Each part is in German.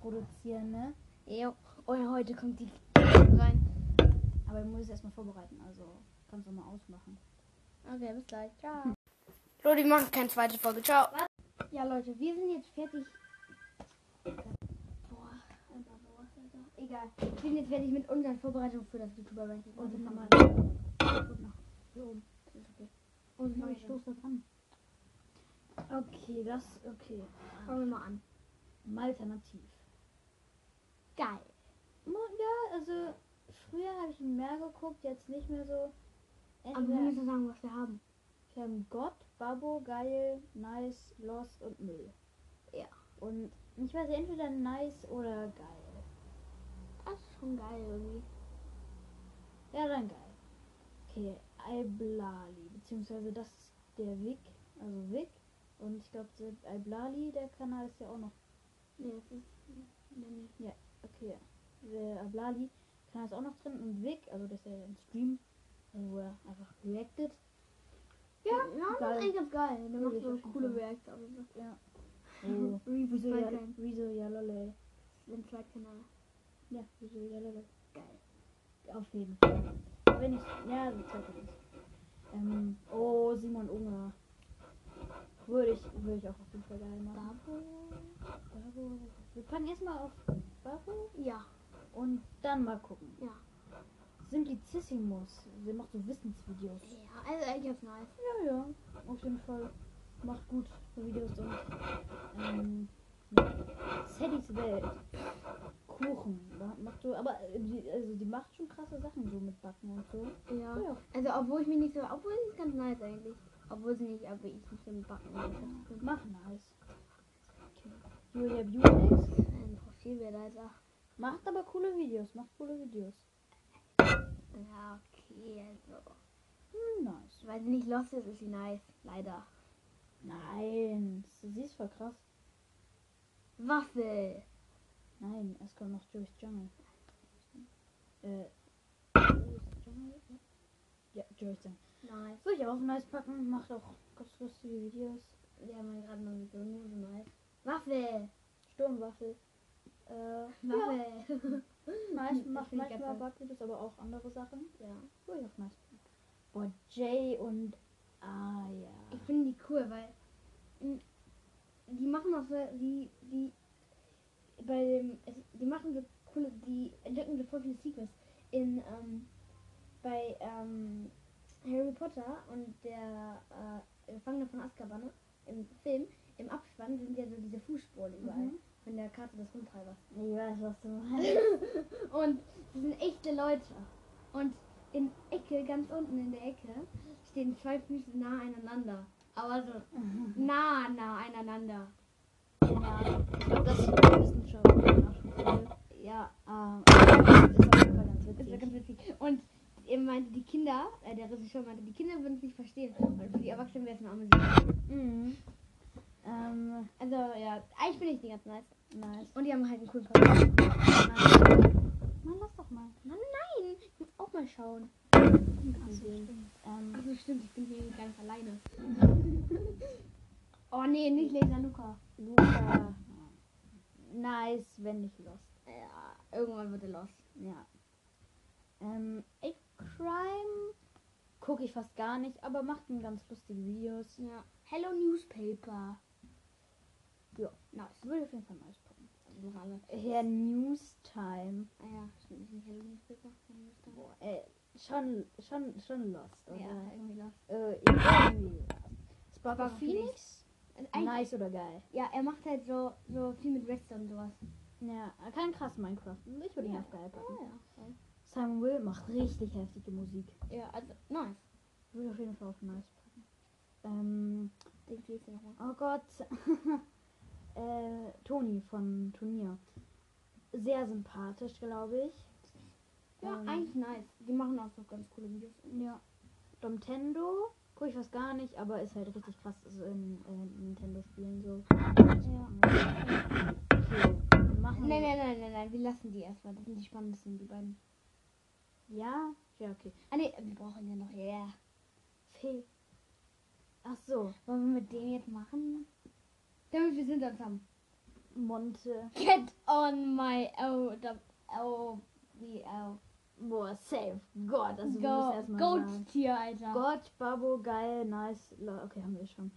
am Vorproduzieren, ne? Jo. Und heute kommt die rein. Aber ich muss es erstmal vorbereiten, also kannst du mal ausmachen. Okay, bis gleich. Ciao. Leute, wir machen keine zweite Folge. Ciao. Ja, Leute, wir sind jetzt fertig. Boah, einfach sowas, Alter. Egal. Wir sind jetzt fertig mit unseren Vorbereitungen für das YouTuber-Ranking. Und sind nochmal. Gut. Hier oben. Das ist okay. Und ich ich stoße das an. Okay, das, okay. Fangen wir mal an. Malternativ. Geil. Ja, also früher habe ich mehr geguckt, jetzt nicht mehr so. Aber wir Entweder müssen sagen, was wir haben. wir haben Gott, Babbo, Geil, Nice, Lost und Müll. Ja. Und ich weiß entweder Nice oder Geil. Das ist schon geil irgendwie. Ja, dann Geil. Okay, Alblali, beziehungsweise das ist der Vic, also Vic. Und ich glaube, Alblali, der Kanal ist ja auch noch. Nee, das ist. Nee, nee. Okay, der Ablali Kanal ist auch noch drin. Und Vic, also das ist ja ein Stream, wo er einfach reactet. Ja, ja das geil. ist eigentlich geil. Der macht so coole. Reaktionen. Ja. Oh. Wieso ja, wieso ja, lole. Den Zweitkanal. Ja, wieso ja, lole. Geil. Auf jeden Fall. Wenn ich, ja, zeigt er das. Ähm, oh, Simon Unger. Würde ich, würde ich auch auf jeden Fall geil machen. Babo. Babo. Wir packen erstmal auf Babo Ja. und dann mal gucken. Ja. Simplicissimus. Der macht so Wissensvideos. Ja, also eigentlich ganz nice. Ja, ja. Auf jeden Fall. Macht gut Videos und ähm, Saddys Welt. Kuchen. ma- Macht so, aber äh, die, also die macht schon krasse Sachen so mit Backen und so. Ja. Ja. Also obwohl ich mich nicht so. Obwohl sie ist ganz nice eigentlich. Obwohl sie nicht, aber ich nicht im Backen bin. Mach nice. Okay. Julia Beautix. Profil wäre Alter. Macht aber coole Videos. Macht coole Videos. Ja, okay, also. Hm, nice. Weil sie nicht lost ist, ist sie nice. Leider. Nein. Sie ist voll krass. Waffel. Nein, es kommt noch Joyce Jungle. Äh. Jungle? Ja, Joyce Jungle. Nice. Würde ich auch nice packen. Macht auch ganz lustige Videos. Die haben wir gerade mal mit so nice. Waffel. Sturmwaffel. Äh, ja, Waffel. Das macht manchmal Backvideos, aber auch andere Sachen. ja. Würde ich auch nice. Boah, Jay und Aya. Ich finde die cool, weil die machen auch so, die, die bei dem, die machen so coole, die entdecken so voll viele Secrets in, ähm, bei, ähm, Harry Potter und der, äh, Gefangene von Azkaban ne? im Film, im Abspann sind ja so diese Fußspuren überall Mhm. von der Karte des Rumtreibers. Ich weiß, was du meinst. Und das sind echte Leute. Und in Ecke, ganz unten in der Ecke, stehen zwei Füße nah aneinander. Aber so nah, nah aneinander. Ja, ich glaube, das schon. auch schon. Ja, ähm, ist auf jeden Fall ganz witzig. ganz witzig. Und er meinte, die Kinder, äh, der Regisseur meinte, die Kinder würden es nicht verstehen. Und für die Erwachsenen wäre es nur amüsant. Mhm. Ähm, Also ja, eigentlich finde ich die ganz nice. nice. Und die haben halt einen coolen Podcast. Mann, lass doch mal. Mann, nein, ich muss auch mal schauen. Achso, stimmt. Ähm, Achso, stimmt, ich bin hier gar nicht alleine. oh nee, nicht Laser Luca. Luca. Nice, wenn nicht lost. Ja, irgendwann wird er los. Ja. Ähm, Ape Crime gucke ich fast gar nicht, aber macht ihm ganz lustige Videos. Ja. Hello Newspaper. Ja. Nice. Würde auf jeden Fall nice packen. Also. Herr Newstime. Ah ja, stimmt, nicht. Hello Newspaper. Boah, äh, schon, schon, schon lost, oder? Ja, irgendwie los. Äh, irgendwie lost. Spark Spark of of Phoenix? Eigentlich- Nice oder geil? Ja, er macht halt so, so viel mit Redstone und sowas. Ja, er kann krass Minecraft. Ich würde ihn Ja. auf geil packen. ja. Simon Will macht richtig heftige Musik. Ja, also nice. Würde auf jeden Fall auf nice packen. Ähm, Den dir nochmal. oh Gott. äh, Toni von Turnier. Sehr sympathisch, glaube ich. Ja, Ähm, eigentlich nice. Die machen auch so ganz coole Videos. Ja. Domtendo gucke ich fast gar nicht, aber ist halt richtig krass so in äh, Nintendo-Spielen so. Ja. Okay, machen Nein, nein, nein, nein, nein, wir lassen die erstmal. Das sind die spannendsten, die beiden. Ja? Ja, okay. Ah ne, wir brauchen ja noch, ja. Yeah. Fee. Ach so. Wollen wir mit dem jetzt machen? Damit wir sind uns haben. Monte. Get on my O. O. Wie O. Boah, safe. Gott, also wir müssen Go, erstmal. Goat-Tier, Alter. Gott, Babo, geil, nice. Okay, haben wir schon.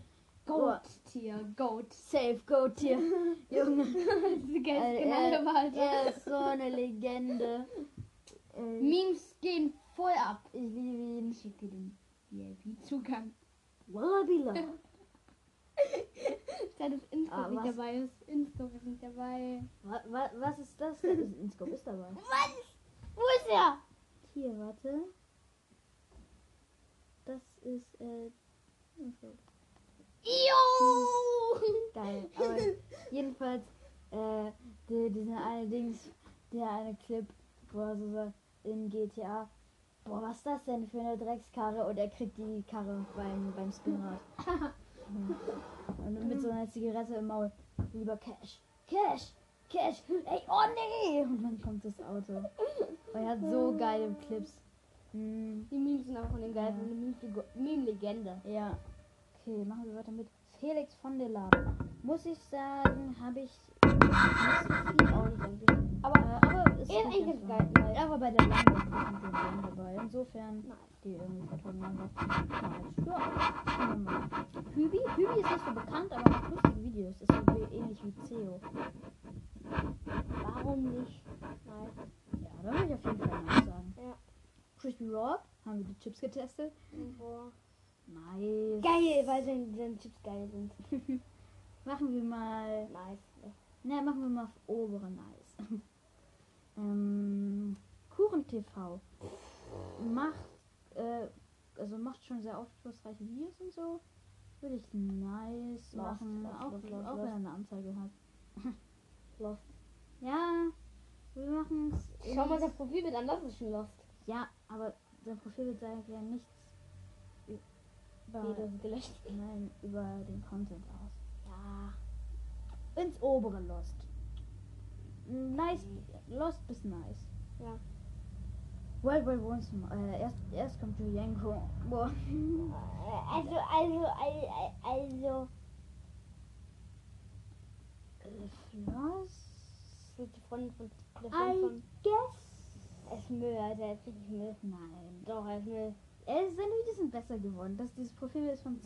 Goat-Tier. Goat. Safe, Goat hier. Junge. Das Äh, genau, äh, der Alter. Er ist so eine Legende. Äh, Memes gehen voll ab. ich liebe ihn. Schicke den VIP-Zugang. Wallaby Love. Das Insta Ah, nicht dabei ist. Insta ist nicht dabei. Wa wa was ist das? denn? Inscope ist dabei. Was? Wo ist er? Hier, warte. Das ist, äh, Inscope. Jo! Geil. Aber jedenfalls, äh, die, dieser eine Dings, der eine Clip, wo er so sagt, in GTA, boah, was ist das denn für eine Dreckskarre? Und er kriegt die Karre beim, beim Spinrad. Und mit so einer Zigarette im Maul. Lieber Cash. Cash! Cash! Ey, oh nee! Und dann kommt das Auto. Und er hat so geile Clips. Mhm. Die Memes sind aber von dem Geist Ja. eine Meme- Meme-Legende. Ja. Okay, machen wir weiter mit Felix von der Laden. Muss ich sagen, habe ich so viel auch nicht eigentlich. Aber- aber ist Er ist eigentlich davon. geil. nice. Er war bei der Lande mit dem Band dabei. Insofern, Nice. die irgendwie vertonen. Nice. Ja. Hübi? Hübi ist nicht so bekannt, aber macht lustige Videos. Ist so ähnlich wie Ceo. Warum nicht? Nice. Ja, da würde ich auf jeden Fall nice sagen. Ja. Crispy Rob, haben wir die Chips getestet. Boah. Nice. Geil, weil seine, Chips geil sind. Machen wir mal Nice. Na, machen wir mal auf obere Nice. ähm, Kuchen TV macht, äh, also macht schon sehr aufschlussreiche Videos und so. Würde ich nice Lost, machen, lost, auch, lost, auch wenn er eine Anzeige hat. Lost. Ja, wir machen es. Schau mal das Profilbild an, das ist schon Lost. Ja, aber sein Profil sagt ja nichts über, Nee, nein, über den Content aus. Ja. Ins obere Lost. Nice, Lost bis nice. Ja. World War. Äh, erst, erst kommt Julienko. Boah. Also, also, also, also. Äh? Das ist die Freundin von. Der I Freund von. guess. Ist Müll, Alter. Er ist Müll. Nein. Doch, ist Müll. Äh, seine Videos sind besser geworden. Das, dieses Profil ist von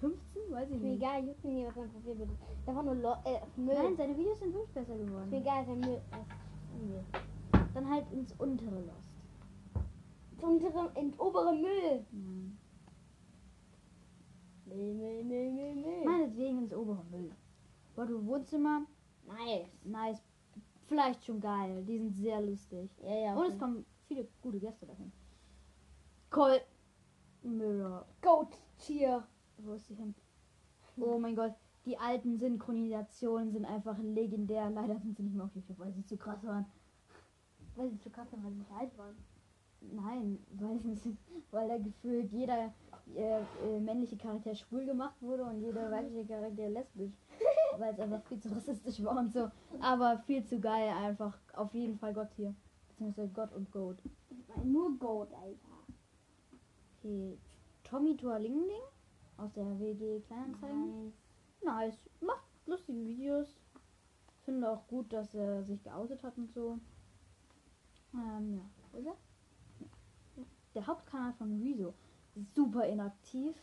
2015, weiß ich nicht. egal, juckt mir nicht, was sein ist. Der war nur Lo äh, Müll. Nein, seine Videos sind wirklich besser ist mir geworden. egal, sein Müll. Müll. Dann halt ins untere Lost. Ins untere, ins obere Müll. Nein. Müll, Müll, Müll, Müll, Müll. Meinetwegen ins obere Müll. World War Wohnzimmer. Nice. Nice. Vielleicht schon geil. Die sind sehr lustig. Ja, ja. Und es kommen viele gute Gäste dahin. Cole Mirror. Goat Tier. Wo ist sie hin? Oh mein Gott. Die alten Synchronisationen sind einfach legendär. Leider sind sie nicht mehr auf YouTube, weil sie zu krass waren. Weil sie zu krass sind, weil sie nicht alt waren. Nein, weil, sie- weil da gefühlt jeder äh, äh, männliche Charakter schwul gemacht wurde und jeder weibliche Charakter lesbisch. weil es einfach viel zu rassistisch war und so. Aber viel zu geil einfach. Auf jeden Fall Gott hier. Beziehungsweise Gott und Goat. Nur Goat, Alter. Okay. Tommy Toalingling aus der WG Kleinanzeigen. Nice. Nice. Macht lustige Videos. Finde auch gut, dass er sich geoutet hat und so. Ähm, ja. Er? Ja. Der Hauptkanal von Rezo. Super inaktiv.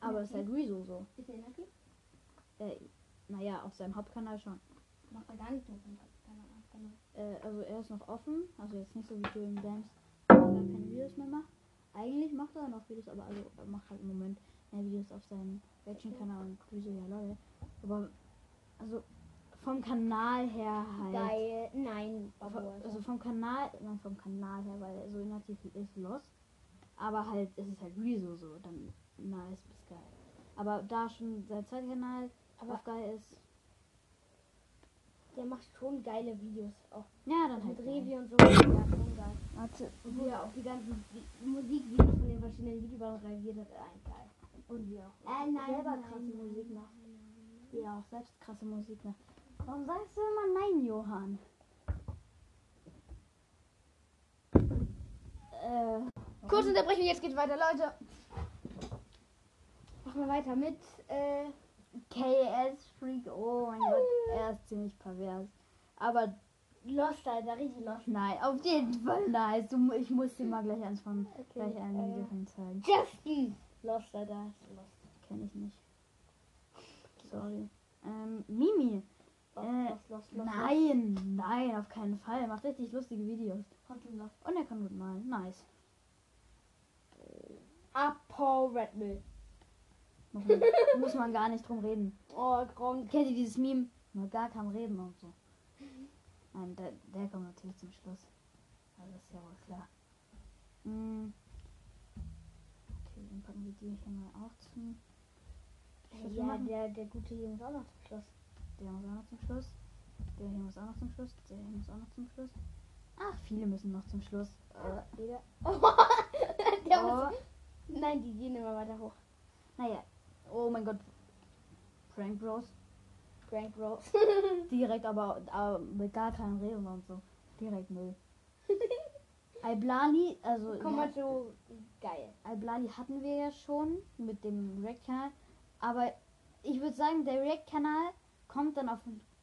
Aber ist halt Rezo so. Ist er inaktiv? Äh, naja, auf seinem Hauptkanal schon. Macht er gar nicht mehr. Äh, also er ist noch offen. Also jetzt nicht so wie Julian Dams, der keine Videos mehr macht. Eigentlich macht er noch Videos, aber also er macht halt im Moment mehr Videos auf seinem Action-Kanal und Rezo, ja Leute. Aber also vom Kanal her halt. Geil. Nein, Vom- Babo. Also vom Kanal, nein, vom Kanal her, weil er so inaktiv ist Lost. Aber halt, es ist halt Rezo so, dann nice bis geil. Aber da schon sein zweiter Kanal Aber- auf geil ist, Der macht schon geile Videos. Auch ja, dann halt mit. Revi und so. Ja, schon geil. Warte, Und wie er auch die ganzen Vi- Musikvideos von den verschiedenen YouTubern reagiert hat. Ein geil. Und wie auch Äh, nein, selber nein, krasse nein, Musik macht. ja, auch selbst krasse Musik macht. Warum sagst du immer nein, Johann? Äh, Kurze Unterbrechung, jetzt geht's weiter, Leute. Machen wir weiter mit äh, KS Freak, oh mein Gott, er ist ziemlich pervers. Aber Lost, Alter, richtig lost. nein, auf jeden Fall nice. Du, ich muss dir mal gleich eins von gleich ein ja, Video zeigen. Justin! Lost, Alter, ist lost. Kenn ich nicht. Sorry. Ähm, Mimi. Lost, Äh, lost, lost. Nein, nein, auf keinen Fall. Er macht richtig lustige Videos. Und er kann gut malen. Nice. Apo Red Mill. Muss man, gar nicht drum reden. Oh, Gronk. Kennt ihr dieses Meme? Nur gar kein Reden und so. Nein, der, der kommt natürlich zum Schluss. Also das ist ja wohl klar. Mm. Dann packen wir die hier mal auch zum Schluss. Ja, machen. der, der gute Junge ist auch noch zum Schluss. Der muss auch noch zum Schluss. Der hier muss auch noch zum Schluss. Der hier muss auch noch zum Schluss. Ach, viele müssen noch zum Schluss. Äh, jeder. Oh, der Oh, muss, nein, die gehen immer weiter hoch. naja. Oh mein Gott. Prank Bros. Frank Bros. Direkt aber, aber mit gar keinem Reden und so. Direkt Müll. Iblali, also Komm mal so geil. Iblali hatten wir ja schon mit dem React-Kanal. Aber ich würde sagen, der React-Kanal kommt dann auf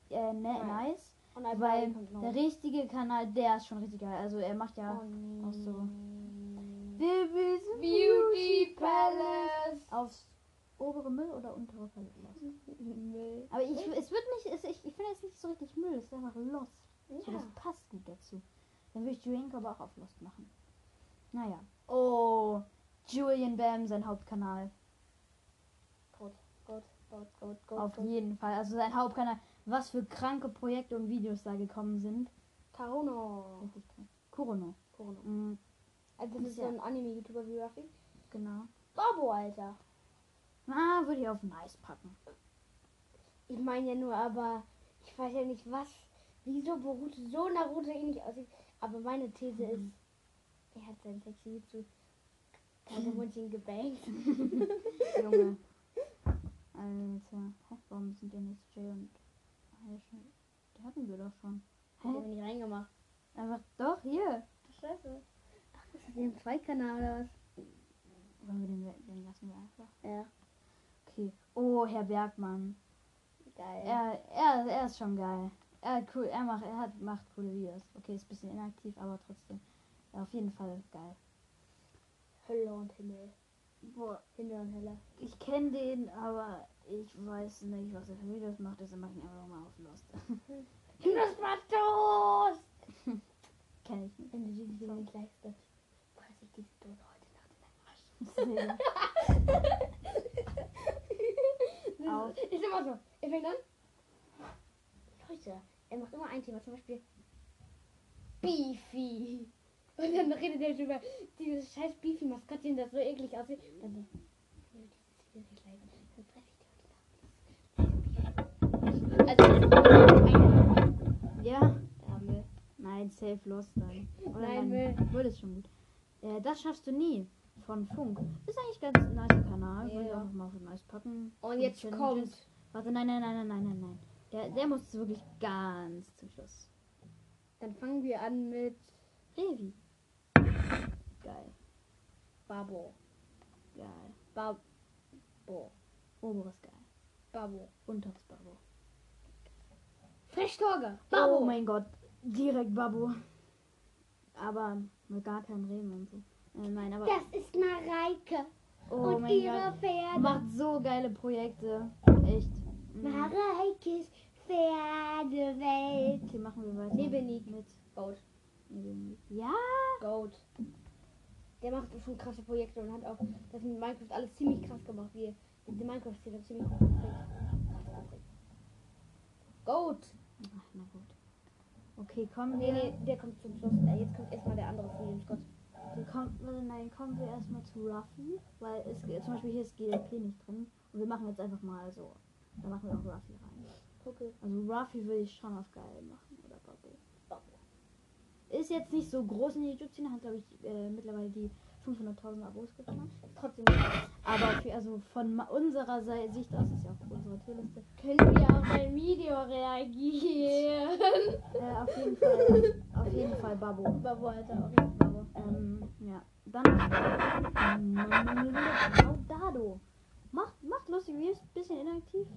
äh, Nice. Und Weil der richtige Kanal, der ist schon richtig geil. Also er macht ja oh, auch so. Baby's Beauty Palace. Aufs obere Müll oder untere lassen. Müll. Aber ich, es wird nicht, es, ich, ich finde es nicht so richtig Müll, es ist einfach Lost. So, Ja. das passt gut dazu. Dann würde ich Julian aber auch auf Lost machen. Naja. Oh, Julian Bam, sein Hauptkanal. Gut, gut, gut, gut, gut. Auf gut. jeden Fall. Also sein Hauptkanal. Was für kranke Projekte und Videos da gekommen sind. Richtig krass. Kurono. Kurono. Mhm, Also das ist so Ja. ein Anime-YouTuber wie Ruffy. genau. Bobo, Alter. Ah, würde ich auf Nice packen. Ich meine ja nur, aber ich weiß ja nicht, was, wieso Boruto so Naruto ähnlich aussieht. Aber meine These ist, er hat sein sexy zu Kagemundchen gebankt. Junge. Alter. Hä, warum sind denn jetzt Jay und Heischen? Die hatten wir doch schon. Hä? mir nicht reingemacht. Einfach doch, hier. Scheiße. Ach, das ist ein Zweikanal oder was? Wollen wir den, den lassen wir einfach? Ja. Okay. Oh, Herr Bergmann. Geil. Er, er, er ist schon geil. Er, hat cool, er, macht, er hat, macht coole Videos. Okay, ist ein bisschen inaktiv, aber trotzdem. Ja, auf jeden Fall geil. Hölle und Himmel. Boah, Himmel und Hölle. ich kenne den, aber ich weiß nicht, was er für Videos macht. Deshalb mache ich ihn einfach mal auf Lost. Knuspertoast! Kenn ich nicht. Wenn du Video nicht likest, dann fresse ich diese Dose heute Nacht in deinen Arsch. Das Auf. ist, ist immer so. Er fängt an. Leute, er macht immer ein Thema, zum Beispiel Beefy. Und dann redet er über dieses scheiß Beefy-Maskottchen, das so eklig aussieht. Dann so, Also, Ja. ja, Müll. Nein, safe Lost dann. Oder Nein, nein, Würde es schon gut. Äh, das schaffst du nie. Von Funk. Ist eigentlich ganz nice Kanal. Würde ich Ja. auch noch mal auf nice packen. Und Gute jetzt kommt. Warte, nein, nein, nein, nein, nein, nein, nein. Der, der muss wirklich ganz zum Schluss. Dann fangen wir an mit Revi. Geil, Babo. geil. Babo. Oberes geil. Babo. Unteres Babo. Frischtorge. Oh mein Gott. Direkt Babo. Aber mit gar keinem Reden und so. Äh, nein, aber. Das ist Mareike Oh und mein ihre Gott. Pferde. Macht so geile Projekte. Echt. Mhm. Mareikes Pferdewelt. Okay, machen wir weiter. Nebenig. Mit Goat. Ja. Goat. Der macht schon krasse Projekte und hat auch das mit Minecraft alles ziemlich krass gemacht. Wie die Minecraft-Szene ziemlich gut geprägt. Krass geprägt. Goat. Ach, na gut. Okay, kommen Nee, wir. nee, der kommt zum Schluss. Jetzt kommt erstmal der andere Frühlingsgott. Wir kommen, warte, nein, kommen wir erstmal zu Ruffy, weil es zum Beispiel hier ist GLP nicht drin. Und wir machen jetzt einfach mal so. Da machen wir auch Ruffy rein. Okay. Also Ruffy würde ich schon auf geil machen. Oder Bubble. Ist jetzt nicht so groß in der YouTube-Szene, hat glaube ich äh, mittlerweile die 500.000 Abos geknackt. Trotzdem. Aber für, also von unserer Sei- Sicht aus ist ja auch unsere Tierliste. Können wir auf ein Video reagieren? Äh, auf jeden Fall, auf jeden Fall Babo. Babo, Alter. Auf jeden Fall Babo. Ähm, ja. Dann. Dado. Macht, macht lustig wie ist, bisschen inaktiv.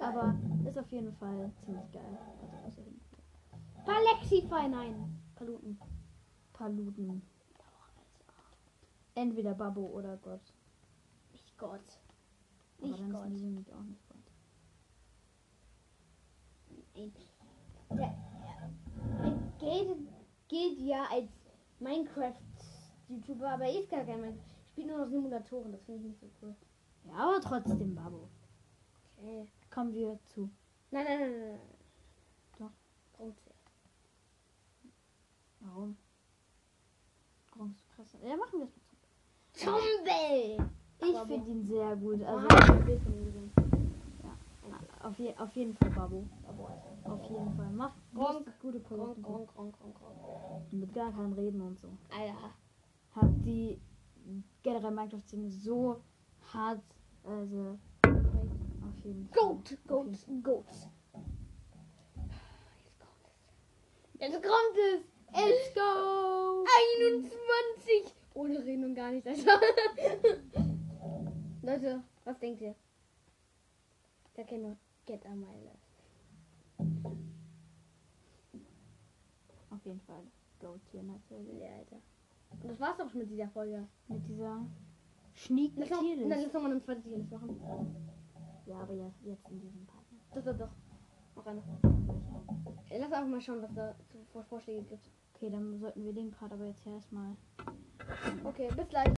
Aber ist auf jeden Fall ziemlich geil. Also außer hin. Palexify, nein. Paluten. Paluten. Entweder Babbo oder Gott. Nicht Gott. Aber Nicht Gott. nicht auch nicht Gott. Nein. Der, geht, geht ja als Minecraft-YouTuber, aber er ist gar kein Minecraft. Spielt nur noch Simulatoren, das finde ich nicht so cool. Ja, aber trotzdem Babbo. Okay. Kommen wir zu. Nein, nein, nein, nein. Doch. Grund. Warum? Krass? Ja, machen wir es mal. Zombie! Ich finde ihn sehr gut. Also, gesehen. auf, je, auf jeden Fall also. Auf jeden Fall. Macht Gronk, gute. Gronk, Gronk, Gronk, Gronk. Mit gar keinem Reden und so. Alter. Hat die generell Minecraft-Szene so hart. Also Fall. Goat, Goat, jeden Goat. Jetzt kommt es. Jetzt kommt es. Let's go! 21! Ohne Reden und gar nicht, Alter. Leute, was denkt ihr? Der kennt nur Get a Mile. Auf jeden Fall. Goat hier natürlich. Ja, Alter. Und das war's auch schon mit dieser Folge. Mit dieser schnieken nein, Tierlist. lass noch mal eine zweite Tierlist machen. Ja, aber ja, jetzt in diesem Part. Das wird doch. Noch eine. Äh, Lass einfach mal schauen, was da Vorschläge gibt. Okay, dann sollten wir den Part aber jetzt erstmal Okay, bis gleich.